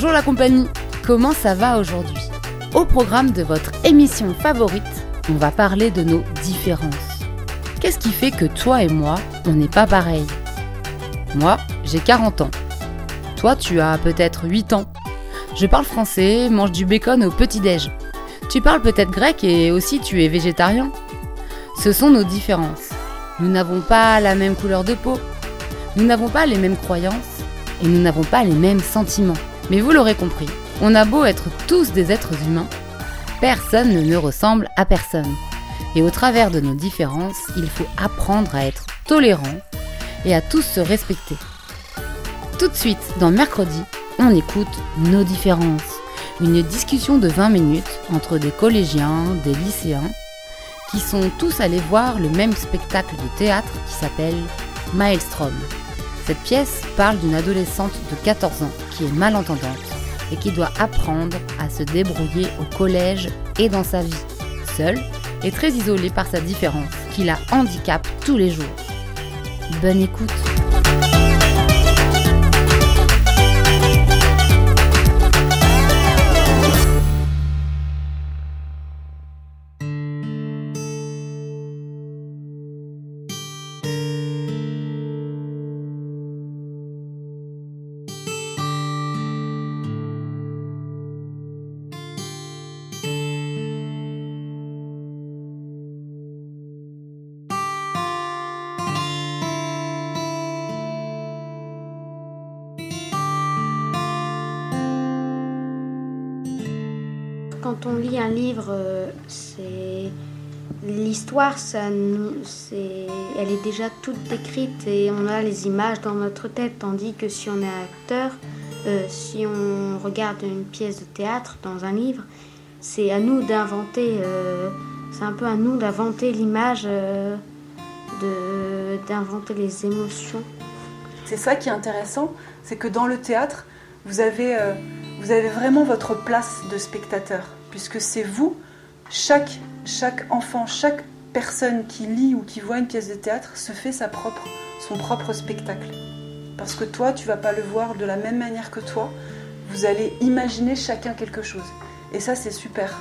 Bonjour la compagnie, comment ça va aujourd'hui? Au programme de votre émission favorite, on va parler de nos différences. Qu'est-ce qui fait que toi et moi, on n'est pas pareil Moi, j'ai 40 ans. Toi, tu as peut-être 8 ans. Je parle français, mange du bacon au petit-déj. Tu parles peut-être grec et aussi tu es végétarien. Ce sont nos différences. Nous n'avons pas la même couleur de peau. Nous n'avons pas les mêmes croyances et nous n'avons pas les mêmes sentiments. Mais vous l'aurez compris, on a beau être tous des êtres humains, personne ne ressemble à personne. Et au travers de nos différences, il faut apprendre à être tolérant et à tous se respecter. Tout de suite, dans Mercredi, on écoute Nos différences, une discussion de 20 minutes entre des collégiens, des lycéens, qui sont tous allés voir le même spectacle de théâtre qui s'appelle Maelstrom. Cette pièce parle d'une adolescente de 14 ans qui est malentendante et qui doit apprendre à se débrouiller au collège et dans sa vie, seule et très isolée par sa différence, qui la handicape tous les jours. Bonne écoute euh, c'est l'histoire, ça elle est déjà toute décrite et on a les images dans notre tête. Tandis que si on est acteur, euh, si on regarde une pièce de théâtre dans un livre, c'est à nous d'inventer. euh, c'est un peu à nous d'inventer l'image, d'inventer les émotions. C'est ça qui est intéressant, c'est que dans le théâtre, vous avez, vous avez vraiment votre place de spectateur, puisque c'est vous, chaque, enfant, chaque personne qui lit ou qui voit une pièce de théâtre se fait son propre spectacle. Parce que toi, tu vas pas le voir de la même manière que toi, vous allez imaginer chacun quelque chose. Et ça, c'est super.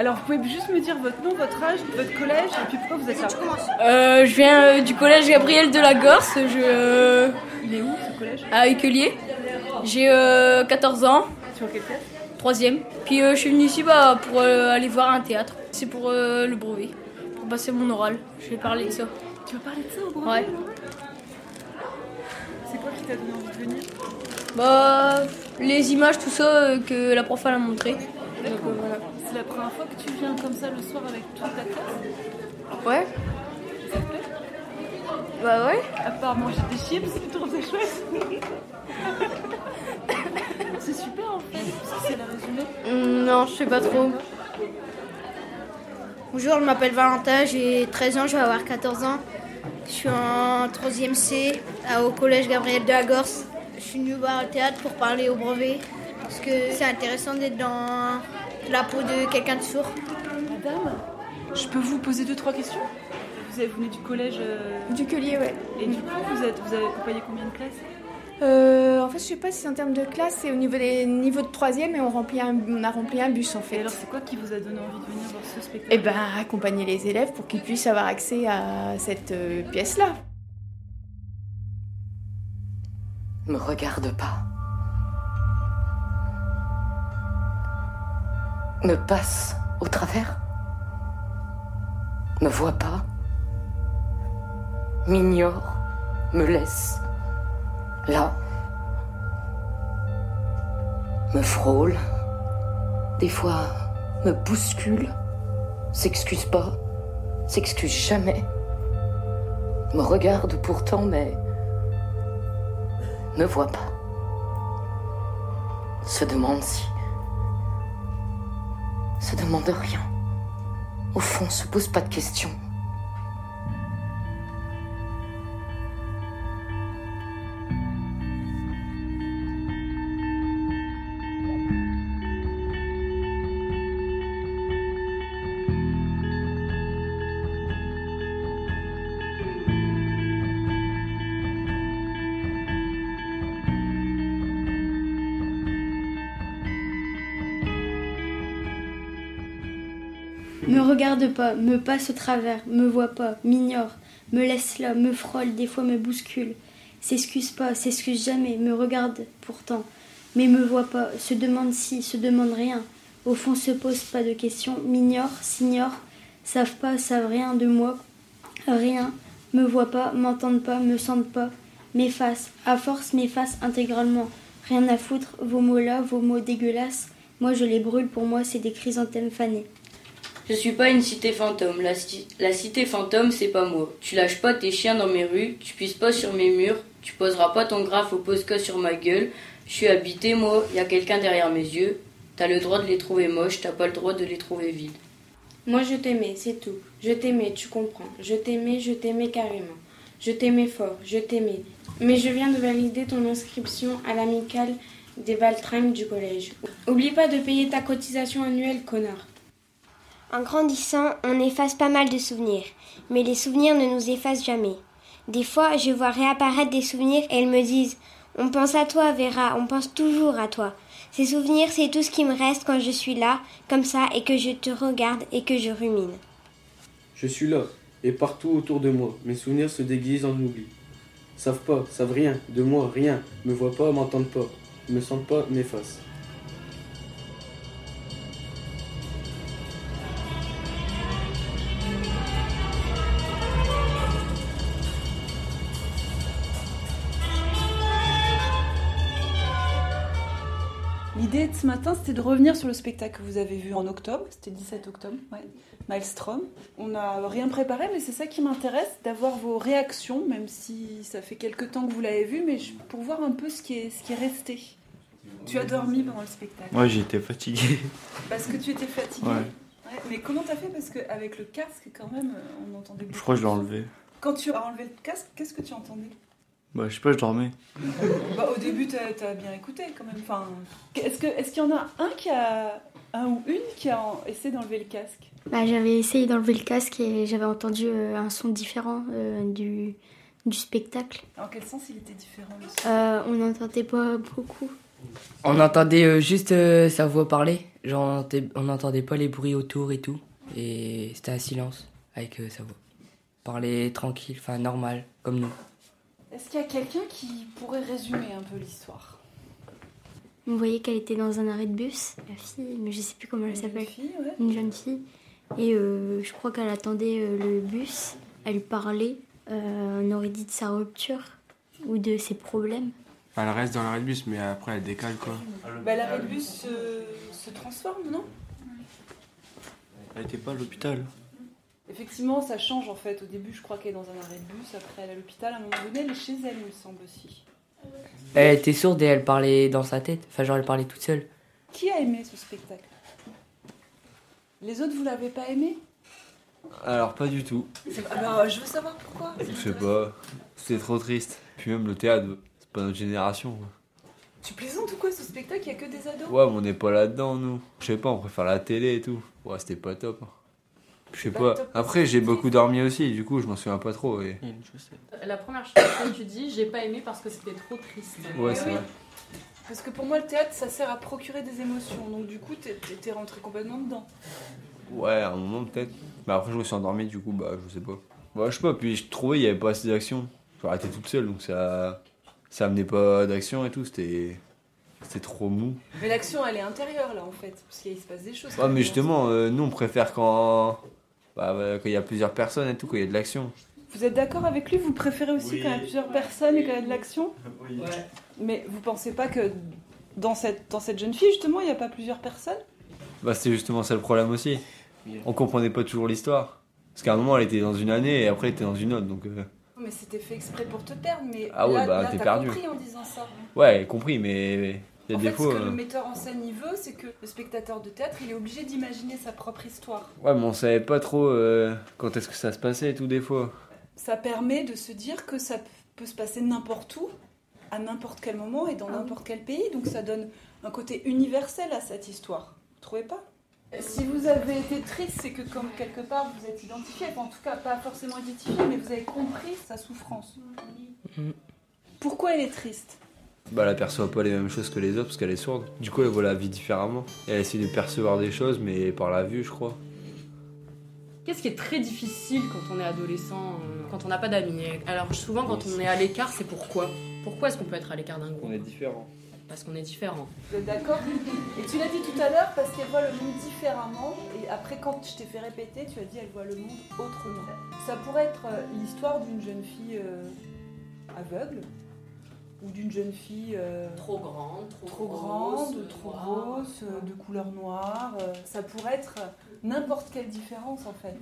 Alors, vous pouvez juste me dire votre nom, votre âge, votre collège, et puis pourquoi vous êtes là Euh, je viens euh, du collège Gabriel de la Gorse, je, euh, Il est où ce collège? à Écuelier. J'ai euh, 14 ans, Sur quelle pièce? Troisième. Puis euh, je suis venu ici bah, pour euh, aller voir un théâtre. C'est pour euh, le brevet, pour passer mon oral. Je vais parler de ça. Tu vas parler de ça au brevet Ouais. C'est quoi qui t'a donné envie de venir? Bah, les images, tout ça euh, que la prof elle a montré. Donc, euh, voilà. C'est la première fois que tu viens comme ça le soir avec toute ta classe Ouais. Ça te plaît Bah ouais. À part manger des chips, tu trouves ça chouette C'est super en fait, parce que c'est la résumé. Hum, non, je sais pas trop. Bonjour, je m'appelle Valentin, j'ai 13 ans, je vais avoir 14 ans. Je suis en 3e C au collège Gabriel de la Gorse. Je suis venu voir le théâtre pour parler au brevet parce que c'est intéressant d'être dans la peau de quelqu'un de sourd. Madame, je peux vous poser deux, trois questions? Vous avez venu du collège euh, Du collier, ouais. et du coup, vous, êtes, vous avez accompagné combien de classes? Euh, en fait, je sais pas si en termes de classe, c'est au niveau des niveaux de troisième et on, remplit un, on a rempli un bus en Et fait. alors, c'est quoi qui vous a donné envie de venir voir ce spectacle? Eh ben, accompagner les élèves pour qu'ils puissent avoir accès à cette euh, pièce-là. Me regarde pas. Me passe au travers, me voit pas, m'ignore, me laisse là, me frôle, des fois me bouscule, s'excuse pas, s'excuse jamais, me regarde pourtant mais ne voit pas, se demande si, se demande rien, au fond se pose pas de questions. Me regarde pas, me passe au travers, me voit pas, m'ignore, me laisse là, me frôle, des fois me bouscule. S'excuse pas, s'excuse jamais, me regarde pourtant, mais me voit pas, se demande si, se demande rien. Au fond se pose pas de questions, m'ignore, s'ignore, savent pas, savent rien de moi, rien, me voient pas, m'entendent pas, me sentent pas, m'effacent, à force m'effacent intégralement. Rien à foutre, vos mots là, vos mots dégueulasses, moi je les brûle, pour moi c'est des chrysanthèmes fanés. Je suis pas une cité fantôme. La, ci- la cité fantôme, c'est pas moi. Tu lâches pas tes chiens dans mes rues, tu pisses pas sur mes murs, tu poseras pas ton graphe au Posca sur ma gueule. Je suis habité, moi, y a quelqu'un derrière mes yeux. T'as le droit de les trouver moches, t'as pas le droit de les trouver vides. Moi je t'aimais, c'est tout. Je t'aimais, tu comprends. Je t'aimais, je t'aimais carrément. Je t'aimais fort, je t'aimais. Mais je viens de valider ton inscription à l'amicale des Valtringues du collège. Oublie pas de payer ta cotisation annuelle, connard. En grandissant, on efface pas mal de souvenirs, mais les souvenirs ne nous effacent jamais. Des fois, je vois réapparaître des souvenirs et elles me disent On pense à toi, Vera, on pense toujours à toi. Ces souvenirs, c'est tout ce qui me reste quand je suis là, comme ça, et que je te regarde et que je rumine. Je suis là, et partout autour de moi, mes souvenirs se déguisent en oubli. Savent pas, savent rien, de moi, rien, me voient pas, m'entendent pas, me sentent pas, m'effacent. L'idée de ce matin, c'était de revenir sur le spectacle que vous avez vu en octobre. C'était 17 octobre, ouais. Maelstrom. On n'a rien préparé, mais c'est ça qui m'intéresse, d'avoir vos réactions, même si ça fait quelques temps que vous l'avez vu, mais pour voir un peu ce qui est, ce qui est resté. Tu as dormi pendant le spectacle Moi j'étais fatigué. Parce que tu étais fatigué Ouais. Ouais, Mais comment t'as fait? Parce qu'avec le casque, quand même, on entendait beaucoup. Je crois que je l'ai enlevé. Quand tu as enlevé le casque, qu'est-ce que tu entendais? Bah je sais pas, je dormais. Bah, au début, t'as as bien écouté quand même. Enfin, est-ce que est-ce qu'il y en a un qui a un ou une qui a en- essayé d'enlever le casque? Bah, j'avais essayé d'enlever le casque et j'avais entendu euh, un son différent euh, du, du spectacle. En quel sens il était différent le son? Euh, on n'entendait pas beaucoup. On entendait euh, juste euh, sa voix parler. Genre, on entendait, on n'entendait pas les bruits autour et tout. Et c'était un silence avec euh, sa voix. Parler tranquille, enfin normal, comme nous. Est-ce qu'il y a quelqu'un qui pourrait résumer un peu l'histoire? On voyait qu'elle était dans un arrêt de bus, la fille, mais je sais plus comment elle s'appelle. fille, ouais. Une jeune fille. Et euh, je crois qu'elle attendait euh, le bus. Elle lui parlait. Euh, on aurait dit de sa rupture ou de ses problèmes. Elle reste dans l'arrêt de bus, mais après elle décale quoi. Bah, l'arrêt de bus se, se transforme, non? Elle était pas à l'hôpital. Effectivement, ça change en fait. Au début, je crois qu'elle est dans un arrêt de bus. Après, elle est à l'hôpital. À un moment donné, elle est chez elle, il me semble aussi. Elle était sourde et elle parlait dans sa tête? Enfin, genre, elle parlait toute seule. Qui a aimé ce spectacle? Les autres, vous l'avez pas aimé? Alors pas du tout. Alors, je veux savoir pourquoi. Je sais pas. C'était trop triste. Puis même le théâtre, c'est pas notre génération. Tu plaisantes ou quoi ce spectacle? Il y a que des ados? Ouais, mais on n'est pas là-dedans nous. Je sais pas, on préfère la télé et tout. Ouais, c'était pas top. Je sais Pas pas. Après, j'ai beaucoup dormi aussi, du coup, je m'en souviens pas trop. Et... La première chose que tu dis, j'ai pas aimé parce que c'était trop triste. Ouais, c'est Oui. vrai. Parce que pour moi, le théâtre, ça sert à procurer des émotions. Donc, du coup, t'es rentré complètement dedans. Ouais, à un moment peut-être. Mais après, je me suis endormi, du coup, bah, je sais pas. Bah, je sais pas, puis je trouvais qu'il y avait pas assez d'action. J'aurais été toute seule, donc ça. Ça amenait pas d'action et tout, c'était. c'est trop mou. Mais l'action, elle est intérieure là en fait, parce qu'il se passe des choses. Ouais, mais justement, euh, nous on préfère quand bah, bah, quand il y a plusieurs personnes et tout, quand il y a de l'action. Vous êtes d'accord avec lui? Vous préférez aussi Oui. quand il y a plusieurs personnes et quand il y a de l'action? Oui. Mais vous pensez pas que dans cette, dans cette jeune fille, justement, il n'y a pas plusieurs personnes? Bah, c'est justement ça le problème aussi. On comprenait pas toujours l'histoire. Parce qu'à un moment elle était dans une année et après elle était dans une autre, donc. euh, Mais c'était fait exprès pour te perdre, mais Ah ouais, là, bah, là, t'es perdu. compris en disant ça. Ouais, compris, mais il y a en des fait, fois. ce que euh, le metteur en scène il veut, c'est que le spectateur de théâtre, il est obligé d'imaginer sa propre histoire. Ouais, mais on savait pas trop euh, quand est-ce que ça se passait et tout, des fois. Ça permet de se dire que ça peut se passer n'importe où, à n'importe quel moment et dans Ah n'importe quel pays. Donc ça donne un côté universel à cette histoire. Vous trouvez pas? Si vous avez été triste, c'est que comme quelque part vous êtes identifié, enfin, en tout cas pas forcément identifié, mais vous avez compris sa souffrance. Pourquoi elle est triste? Bah, elle aperçoit pas les mêmes choses que les autres parce qu'elle est sourde. Du coup, elle voit la vie différemment. Et elle essaie de percevoir des choses, mais par la vue, je crois. Qu'est-ce qui est très difficile quand on est adolescent, euh, quand on n'a pas d'amis? Alors souvent quand on est à l'écart, c'est pourquoi? Pourquoi est-ce qu'on peut être à l'écart d'un groupe? On est différent. Parce qu'on est différent. Vous êtes d'accord? Et tu l'as dit tout à l'heure parce qu'elle voit le monde différemment. Et après, quand je t'ai fait répéter, tu as dit elle voit le monde autrement. Ça pourrait être euh, l'histoire d'une jeune fille euh, aveugle ou d'une jeune fille euh, Trop grande, trop, trop grosse, grande, trop grosse, euh, de couleur noire. euh, ça pourrait être euh, n'importe quelle différence en fait.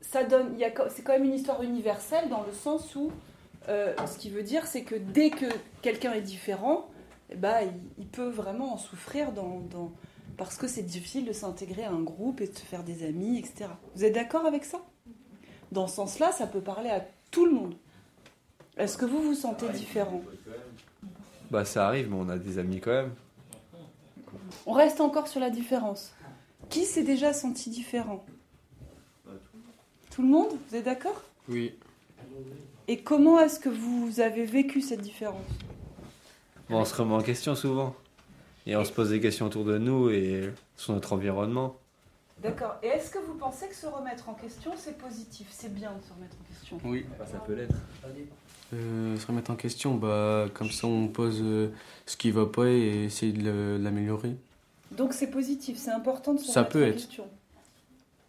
Ça donne, c'est quand même une histoire universelle dans le sens où, euh, ce qui veut dire, c'est que dès que quelqu'un est différent, eh ben, il, il peut vraiment en souffrir dans, dans- parce que c'est difficile de s'intégrer à un groupe et de se faire des amis, etc. Vous êtes d'accord avec ça? Dans ce sens-là, ça peut parler à tout le monde. Est-ce que vous vous sentez différent? Bah, ça arrive, mais on a des amis quand même. On reste encore sur la différence. Qui s'est déjà senti différent? Tout le monde Vous êtes d'accord? Oui. Et comment est-ce que vous avez vécu cette différence? Bon, on se remet en question souvent. Et on se pose des questions autour de nous et sur notre environnement. D'accord. Et est-ce que vous pensez que se remettre en question, c'est positif C'est bien de se remettre en question? Oui. ça peut l'être. Euh, se remettre en question, bah, comme ça on pose euh, ce qui va pas et essayer de l'améliorer. Donc c'est positif, c'est important de se Ça remettre peut en être. question.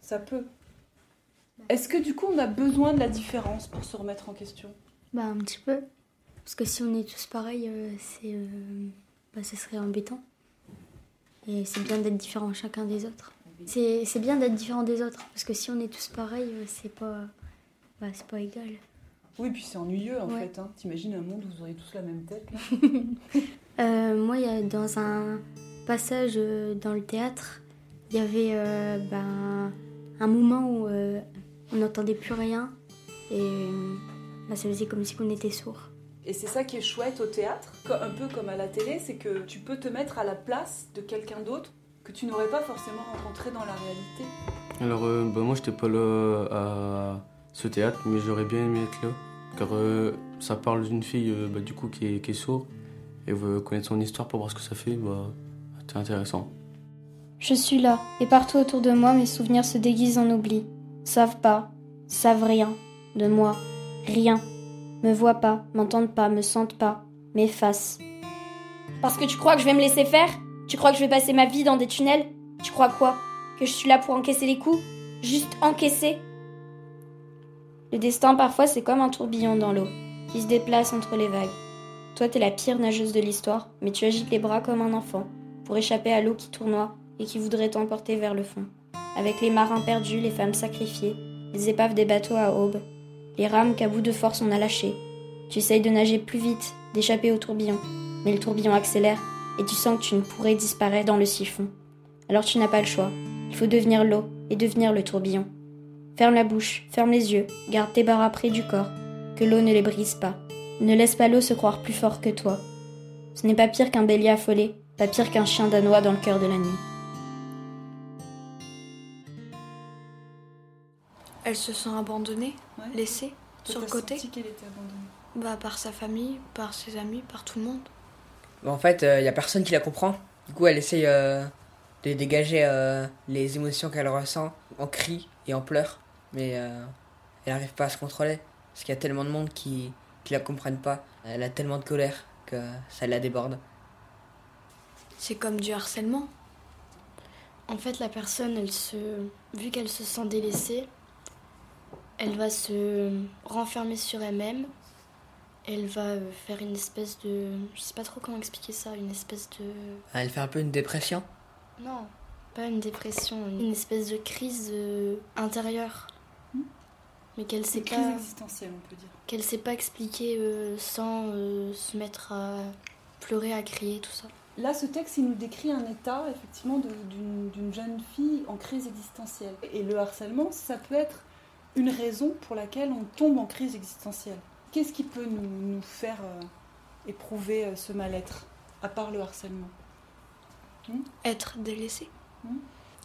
Ça peut. Est-ce que du coup on a besoin de la différence pour se remettre en question? Bah un petit peu. Parce que si on est tous pareils, euh, c'est, euh, bah, ce serait embêtant. Et c'est bien d'être différent chacun des autres. C'est, bien d'être différent des autres. Parce que si on est tous pareils, euh, c'est pas, bah, pas égal. Oui, puis c'est ennuyeux en Ouais. fait. Hein. T'imagines un monde où vous auriez tous la même tête Euh, moi, y a, dans un passage euh, dans le théâtre, il y avait euh, ben, un moment où on n'entendait plus rien. Et bah, ça faisait comme si on était sourd. Et c'est ça qui est chouette au théâtre, un peu comme à la télé, c'est que tu peux te mettre à la place de quelqu'un d'autre que tu n'aurais pas forcément rencontré dans la réalité. Alors, euh, bah, moi j'étais pas là à ce théâtre, mais j'aurais bien aimé être là. Car euh, ça parle d'une fille euh, bah, du coup qui est, qui est sourde et veut connaître son histoire pour voir ce que ça fait. Bah, c'est intéressant. Je suis là, et partout autour de moi, mes souvenirs se déguisent en oubli. Savent pas, savent rien de moi, rien. Me voient pas, m'entendent pas, me sentent pas, m'effacent. Parce que tu crois que je vais me laisser faire? Tu crois que je vais passer ma vie dans des tunnels? Tu crois quoi? Que je suis là pour encaisser les coups? Juste encaisser? Le destin, parfois, c'est comme un tourbillon dans l'eau, qui se déplace entre les vagues. Toi, t'es la pire nageuse de l'histoire, mais tu agites les bras comme un enfant, pour échapper à l'eau qui tournoie et qui voudrait t'emporter vers le fond. Avec les marins perdus, les femmes sacrifiées, les épaves des bateaux à aube, les rames qu'à bout de force on a lâchées. Tu essayes de nager plus vite, d'échapper au tourbillon, mais le tourbillon accélère et tu sens que tu ne pourrais disparaître dans le siphon. Alors tu n'as pas le choix. Il faut devenir l'eau et devenir le tourbillon. Ferme la bouche, ferme les yeux, garde tes barres près du corps, que l'eau ne les brise pas. Ne laisse pas l'eau se croire plus fort que toi. Ce n'est pas pire qu'un bélier affolé, pas pire qu'un chien danois dans le cœur de la nuit. Elle se sent abandonnée, laissée, Toi, sur le côté. senti qu'elle était abandonnée. Bah, par sa famille, par ses amis, par tout le monde. En fait, il y a personne qui la comprend. Du coup, elle essaye euh, de dégager euh, les émotions qu'elle ressent en cris et en pleurs. Mais euh, elle n'arrive pas à se contrôler. Parce qu'il y a tellement de monde qui qui la comprennent pas. Elle a tellement de colère que ça la déborde. C'est comme du harcèlement. En fait, la personne, elle se, vu qu'elle se sent délaissée, elle va se renfermer sur elle-même. Elle va euh, faire une espèce de, je sais pas trop comment expliquer ça, une espèce de, Elle fait un peu une dépression? non, pas une dépression, une espèce de crise euh, intérieure, mais qu'elle sait Une pas, crise existentielle, on peut dire. qu'elle sait pas expliquer euh, sans euh, se mettre à pleurer, à crier, tout ça. Là, ce texte, il nous décrit un état, effectivement, de- d'une d'une jeune fille en crise existentielle. Et le harcèlement, ça peut être une raison pour laquelle on tombe en crise existentielle. Qu'est-ce qui peut nous, nous faire euh, éprouver euh, ce mal-être, à part le harcèlement? Hmm? Être délaissé.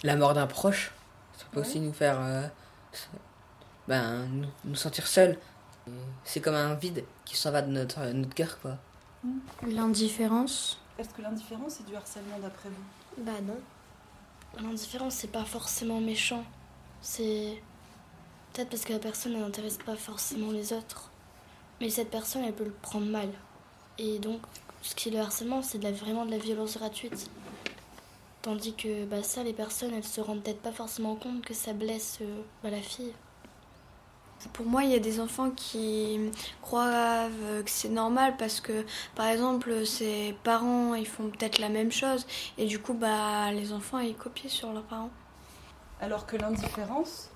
La mort d'un proche, ça peut aussi nous faire. euh, ben, nous, nous sentir seuls. C'est comme un vide qui s'en va de notre, notre cœur, quoi. L'indifférence. Est-ce que l'indifférence, c'est du harcèlement d'après vous? Bah non. L'indifférence, c'est pas forcément méchant. C'est peut-être parce que la personne n'intéresse pas forcément les autres. Mais cette personne, elle peut le prendre mal. Et donc, ce qui est le harcèlement, c'est vraiment de la violence gratuite. Tandis que bah, ça, les personnes, elles se rendent peut-être pas forcément compte que ça blesse euh, bah, la fille. Pour moi, il y a des enfants qui croient euh, que c'est normal parce que, par exemple, ses parents, ils font peut-être la même chose et du coup, bah, les enfants, ils copient sur leurs parents. Alors que l'indifférence,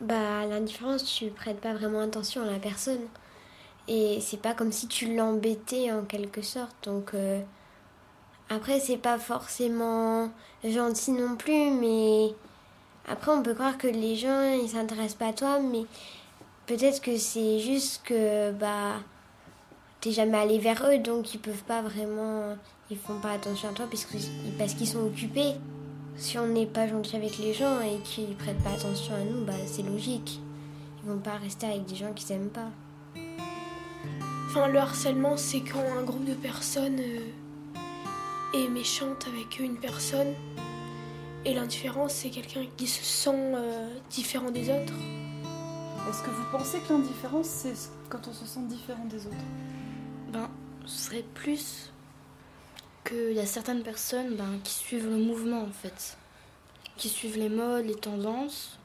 Bah, l'indifférence, tu prêtes pas vraiment attention à la personne. Et c'est pas comme si tu l'embêtais en quelque sorte. Donc, euh, après, c'est pas forcément gentil non plus, mais après, on peut croire que les gens, ils s'intéressent pas à toi, mais peut-être que c'est juste que, bah, t'es jamais allé vers eux, donc ils peuvent pas vraiment. Ils font pas attention à toi parce qu'ils sont occupés. Si on n'est pas gentil avec les gens et qu'ils prêtent pas attention à nous, bah c'est logique. Ils vont pas rester avec des gens qu'ils s'aiment pas. Enfin, le harcèlement, c'est quand un groupe de personnes euh, est méchante avec une personne. Et l'indifférence, c'est quelqu'un qui se sent euh, différent des autres. est-ce que vous pensez que l'indifférence, c'est quand on se sent différent des autres? Ben, ce serait plus qu'il y a certaines personnes ben, qui suivent le mouvement en fait, qui suivent les modes, les tendances,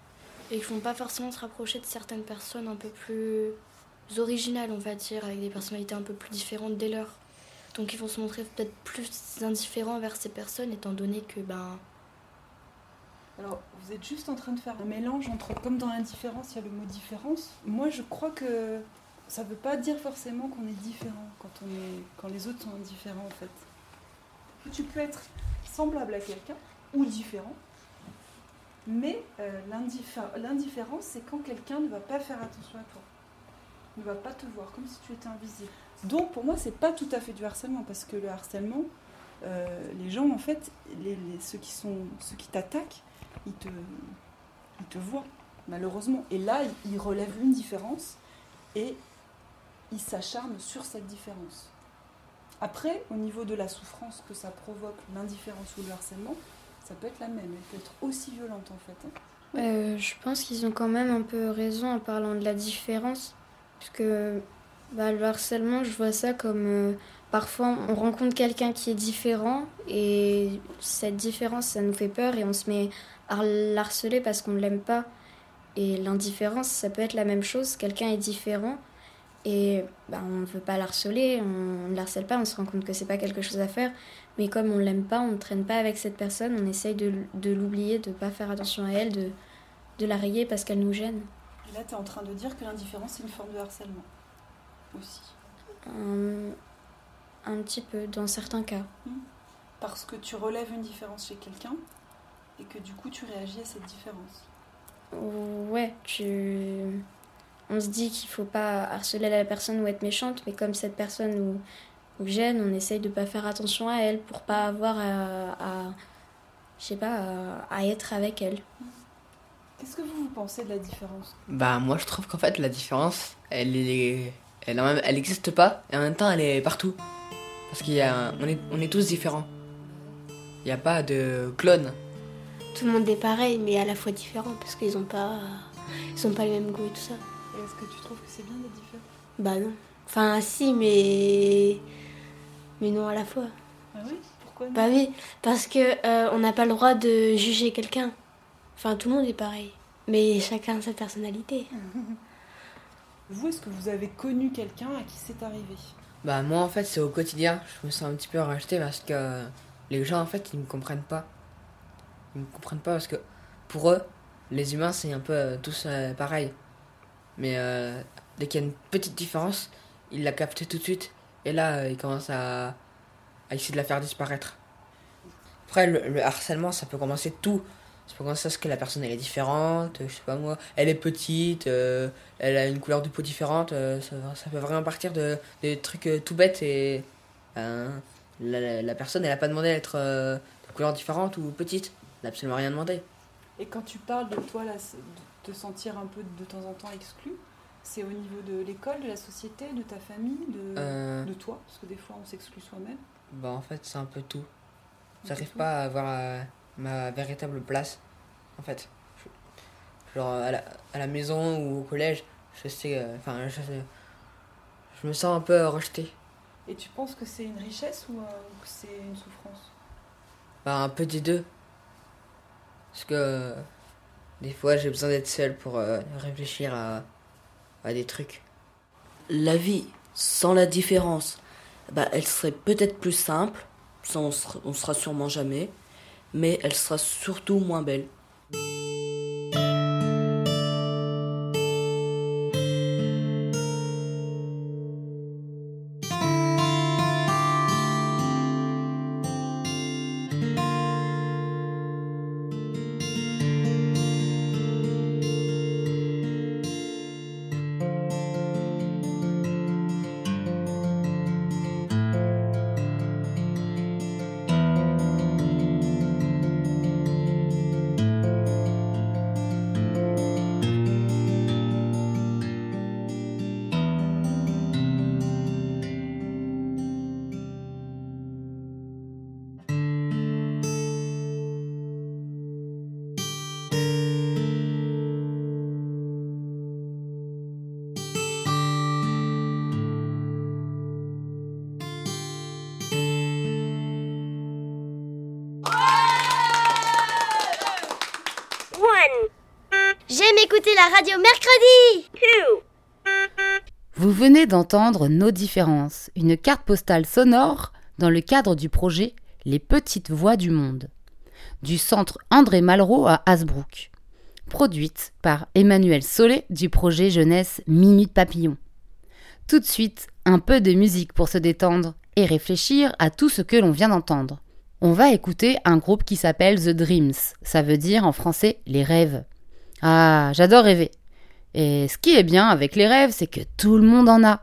et qui font pas forcément se rapprocher de certaines personnes un peu plus originales, on va dire, avec des personnalités un peu plus différentes des leurs. Donc ils vont se montrer peut-être plus indifférents vers ces personnes, étant donné que ben Alors, vous êtes juste en train de faire un mélange entre, comme dans l'indifférence, il y a le mot différence. Moi, je crois que ça ne veut pas dire forcément qu'on est différent quand, on est, quand les autres sont indifférents, en fait. Tu peux être semblable à quelqu'un ou différent, mais euh, l'indiffé- l'indifférence, c'est quand quelqu'un ne va pas faire attention à toi, ne va pas te voir, comme si tu étais invisible. Donc, pour moi, c'est pas tout à fait du harcèlement, parce que le harcèlement, euh, les gens, en fait, ceux qui qui t'attaquent, ils te, ils te voient, malheureusement. Et là, ils relèvent une différence et ils s'acharnent sur cette différence. Après, au niveau de la souffrance que ça provoque, l'indifférence ou le harcèlement, ça peut être la même. Elle peut être aussi violente, en fait. hein. Euh, je pense qu'ils ont quand même un peu raison en parlant de la différence. Parce que bah, le harcèlement, je vois ça comme euh, parfois on rencontre quelqu'un qui est différent et cette différence, ça nous fait peur et on se met à l'harceler parce qu'on ne l'aime pas. Et l'indifférence, ça peut être la même chose. Quelqu'un est différent et bah, on ne veut pas l'harceler, on ne l'harcèle pas, on se rend compte que c'est pas quelque chose à faire. Mais comme on l'aime pas, on ne traîne pas avec cette personne, on essaye de, de l'oublier, de pas faire attention à elle, de, de la rayer parce qu'elle nous gêne. Et là, tu es en train de dire que l'indifférence, c'est une forme de harcèlement. Aussi. Un, un petit peu, dans certains cas. Parce que tu relèves une différence chez quelqu'un et que du coup, tu réagis à cette différence. Ouais, tu... on se dit qu'il faut pas harceler la personne ou être méchante, mais comme cette personne nous, nous gêne, on essaye de pas faire attention à elle pour pas avoir à, à- je sais pas, à, à être avec elle. Qu'est-ce que vous, vous pensez de la différence? Bah, moi, je trouve qu'en fait, la différence, elle est. Elle, même- elle existe pas, et en même temps, elle est partout. Parce qu'il y a. On est, on est tous différents. Il n'y a pas de clone. Tout le monde est pareil, mais à la fois différent parce qu'ils ont pas, ils ont pas les mêmes goûts et tout ça. Est-ce que tu trouves que c'est bien d'être différent? Bah non. Enfin, si, mais. Mais non à la fois. Ah oui? Pourquoi non? Bah oui, parce que euh, on n'a pas le droit de juger quelqu'un. Enfin, tout le monde est pareil, mais chacun a sa personnalité. Vous, est-ce que vous avez connu quelqu'un à qui c'est arrivé? Bah moi en fait c'est au quotidien, je me sens un petit peu rejeté parce que les gens en fait ils me comprennent pas. Ils me comprennent pas parce que pour eux, les humains c'est un peu euh, tous euh, pareil. Mais euh, dès qu'il y a une petite différence, ils la captent tout de suite. Et là euh, ils commencent à, à essayer de la faire disparaître. Après le, le harcèlement ça peut commencer tout. Ça peut commencer parce que la personne elle est différente, je sais pas moi, elle est petite, euh, elle a une couleur de peau différente, ça, peut vraiment partir de des trucs tout bêtes et ben, la, la- personne elle a pas demandé d'être de couleur différente ou petite, elle a absolument rien demandé. Et quand tu parles de toi, là, te sentir un peu de temps en temps exclu, c'est au niveau de l'école, de la société, de ta famille, de, Euh. de toi Parce que des fois on s'exclut soi-même. Bah en fait c'est un peu tout. J'arrive pas à avoir euh, ma véritable place en fait. Genre à la, à la maison ou au collège, je sais, euh, enfin je, je me sens un peu rejeté. Et tu penses que c'est une richesse ou, ou que c'est une souffrance? Bah, un peu des deux. Parce que des fois, j'ai besoin d'être seul pour euh, réfléchir à, des trucs. La vie sans la différence, bah, elle serait peut-être plus simple, ça on sera, on sera sûrement jamais, mais elle sera surtout moins belle. La radio mercredi. Vous venez d'entendre Nos différences, une carte postale sonore dans le cadre du projet Les petites voix du monde, du centre André Malraux à Hasbrook, produite par Emmanuel Solé du projet jeunesse Minute Papillon. Tout de suite, un peu de musique pour se détendre et réfléchir à tout ce que l'on vient d'entendre. On va écouter un groupe qui s'appelle The Dreams, ça veut dire en français les rêves. Ah, j'adore rêver. Et ce qui est bien avec les rêves, c'est que tout le monde en a.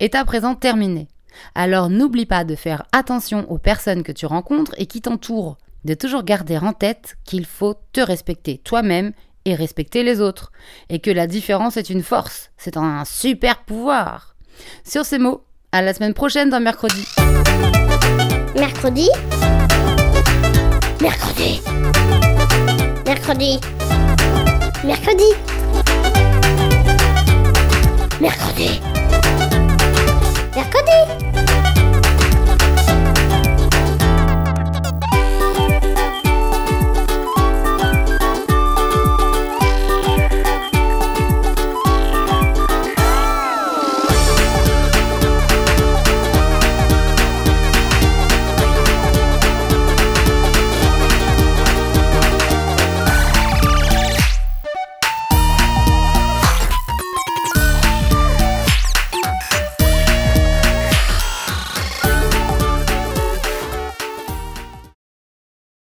est à présent terminée. Alors n'oublie pas de faire attention aux personnes que tu rencontres et qui t'entourent, de toujours garder en tête qu'il faut te respecter toi-même et respecter les autres, et que la différence est une force, c'est un super pouvoir. Sur ces mots, à la semaine prochaine dans Mercredi. Mercredi. Mercredi. Mercredi. Mercredi. Mercredi